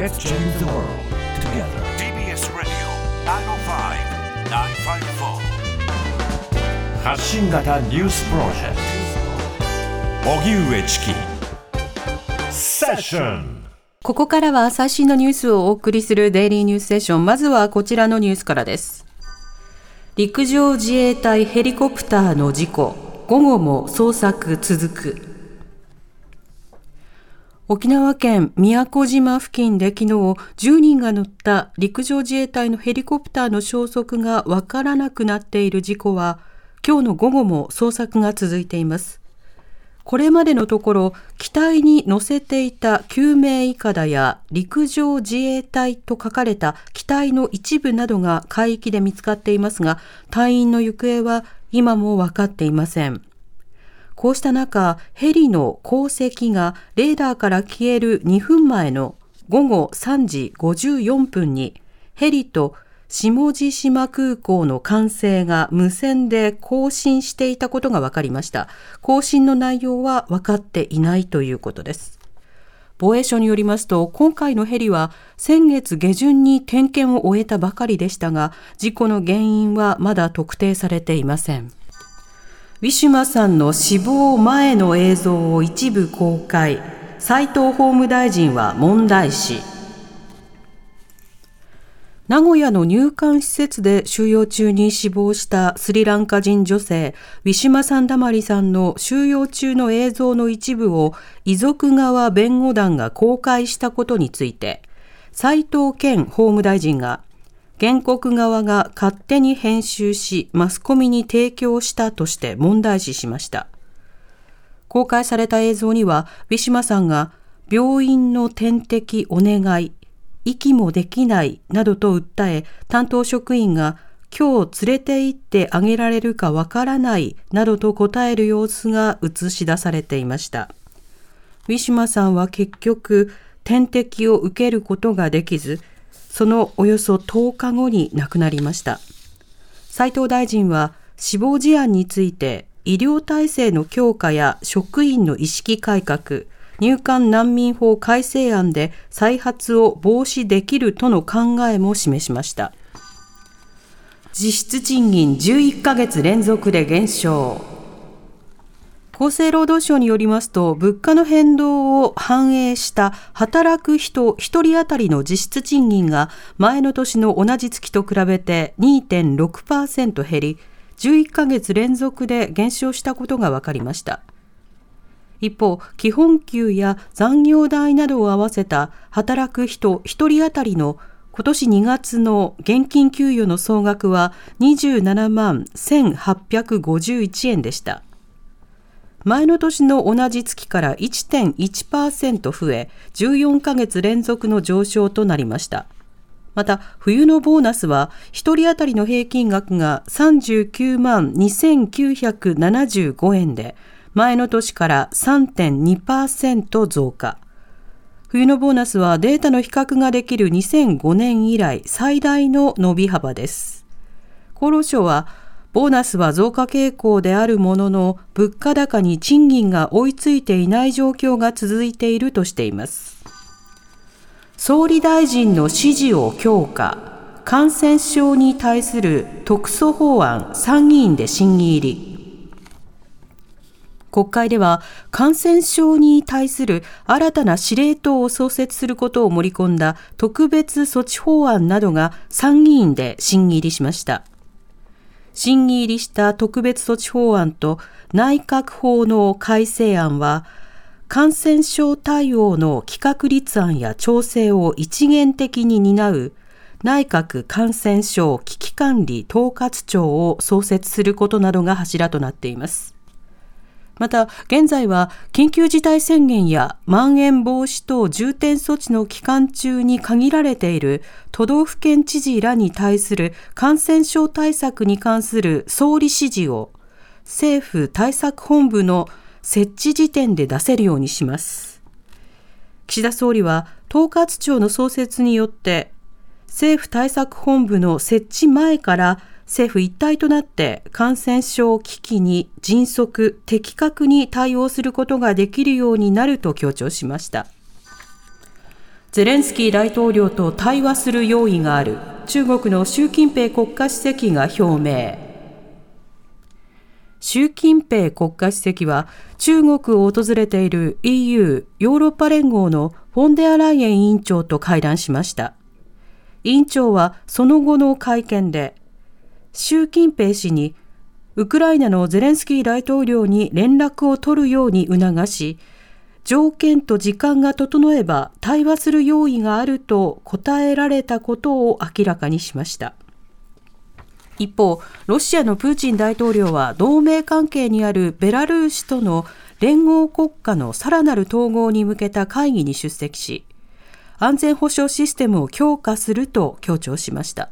Let's change the world together. TBS Radio 905-954発信型ニュースプロジェクト荻上チキセッションここからは最新のニュースをお送りするデイリーニュースセッション。まずはこちらのニュースからです。陸上自衛隊ヘリコプターの事故。午後も捜索続く。沖縄県宮古島付近で昨日10人が乗った陸上自衛隊のヘリコプターの消息がわからなくなっている事故は今日の午後も捜索が続いています。これまでのところ、機体に乗せていた救命いかだや陸上自衛隊と書かれた機体の一部などが海域で見つかっていますが、隊員の行方は今も分かっていません。こうした中、ヘリの航跡がレーダーから消える2分前の午後3時54分に、ヘリと下地島空港の管制が無線で更新していたことが分かりました。更新の内容は分かっていないということです。防衛省によりますと、今回のヘリは先月下旬に点検を終えたばかりでしたが、事故の原因はまだ特定されていません。ウィシュマさんの死亡前の映像を一部公開。斉藤法務大臣は問題視。名古屋の入管施設で収容中に死亡したスリランカ人女性、ウィシュマ・サンダマリさんの収容中の映像の一部を遺族側弁護団が公開したことについて、斉藤健法務大臣が、原告側が勝手に編集し、マスコミに提供したとして問題視しました。公開された映像には、ウィシュマさんが、病院の点滴お願い、息もできないなどと訴え、担当職員が今日連れて行ってあげられるかわからないなどと答える様子が映し出されていました。ウィシュマさんは結局点滴を受けることができず、そのおよそ10日後に亡くなりました。斉藤大臣は死亡事案について医療体制の強化や職員の意識改革、入管難民法改正案で再発を防止できるとの考えも示しました。実質賃金11ヶ月連続で減少。厚生労働省によりますと、物価の変動を反映した働く人1人当たりの実質賃金が前の年の同じ月と比べて2.6%減り、11ヶ月連続で減少したことが分かりました。一方、基本給や残業代などを合わせた働く人1人当たりの今年2月の現金給与の総額は27万1851円でした。前の年の同じ月から1.1%増え、14ヶ月連続の上昇となりました。また、冬のボーナスは、1人当たりの平均額が39万2975円で、前の年から3.2%増加。冬のボーナスはデータの比較ができる2005年以来最大の伸び幅です。厚労省は、ボーナスは増加傾向であるものの、物価高に賃金が追いついていない状況が続いているとしています。総理大臣の指示を強化。感染症に対する特措法案参議院で審議入り。国会では感染症に対する新たな司令塔を創設することを盛り込んだ特別措置法案などが参議院で審議入りしました。審議入りした特別措置法案と内閣法の改正案は、感染症対応の企画立案や調整を一元的に担う内閣感染症危機管理統括庁を創設することなどが柱となっています。また、現在は緊急事態宣言やまん延防止等重点措置の期間中に限られている都道府県知事らに対する感染症対策に関する総理指示を政府対策本部の設置時点で出せるようにします。岸田総理は統括庁の創設によって政府対策本部の設置前から政府一体となって感染症危機に迅速、的確に対応することができるようになると強調しました。ゼレンスキー大統領と対話する用意がある。中国の習近平国家主席が表明。習近平国家主席は中国を訪れている EU ヨーロッパ連合のフォンデアライエン委員長と会談しました。委員長はその後の会見で習近平氏にウクライナのゼレンスキー大統領に連絡を取るように促し条件と時間が整えば対話する用意があると答えられたことを明らかにしました。一方、ロシアのプーチン大統領は同盟関係にあるベラルーシとの連合国家のさらなる統合に向けた会議に出席し、安全保障システムを強化すると強調しました。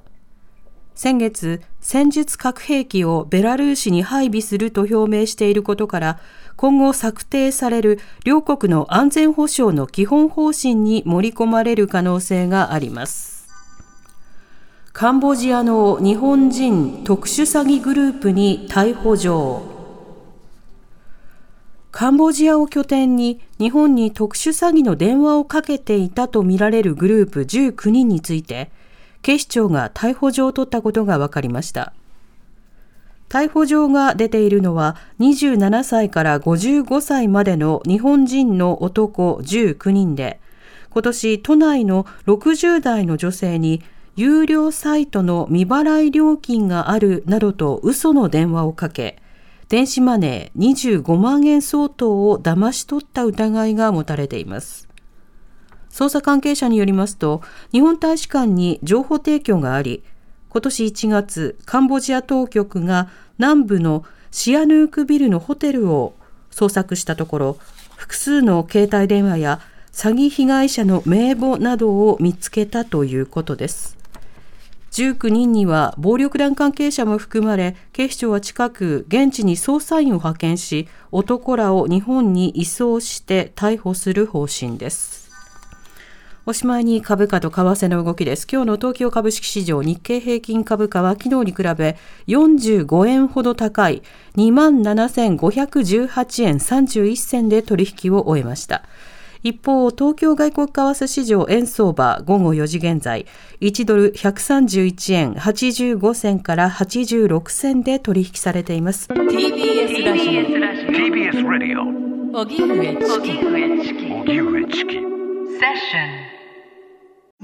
先月、戦術核兵器をベラルーシに配備すると表明していることから、今後策定される両国の安全保障の基本方針に盛り込まれる可能性があります。カンボジアの日本人特殊詐欺グループに逮捕状。カンボジアを拠点に日本に特殊詐欺の電話をかけていたとみられるグループ19人について、警視庁が逮捕状を取ったことが分かりました。逮捕状が出ているのは27歳から55歳までの日本人の男19人で、今年都内の60代の女性に有料サイトの未払い料金があるなどと嘘の電話をかけ、電子マネー25万円相当を騙し取った疑いが持たれています。捜査関係者によりますと、日本大使館に情報提供があり、今年1月、カンボジア当局が南部のシアヌークビルのホテルを捜索したところ、複数の携帯電話や詐欺被害者の名簿などを見つけたということです。19人には暴力団関係者も含まれ、警視庁は近く現地に捜査員を派遣し、男らを日本に移送して逮捕する方針です。おしまいに株価と為替の動きです。今日の東京株式市場日経平均株価は昨日に比べ45円ほど高い27,518円31銭で取引を終えました。一方、東京外国為替市場円相場午後4時現在、1ドル131円85銭から86銭で取引されています。TBS ラジオ。TBS ラジオ。荻上チキ。荻上チキ。セッション。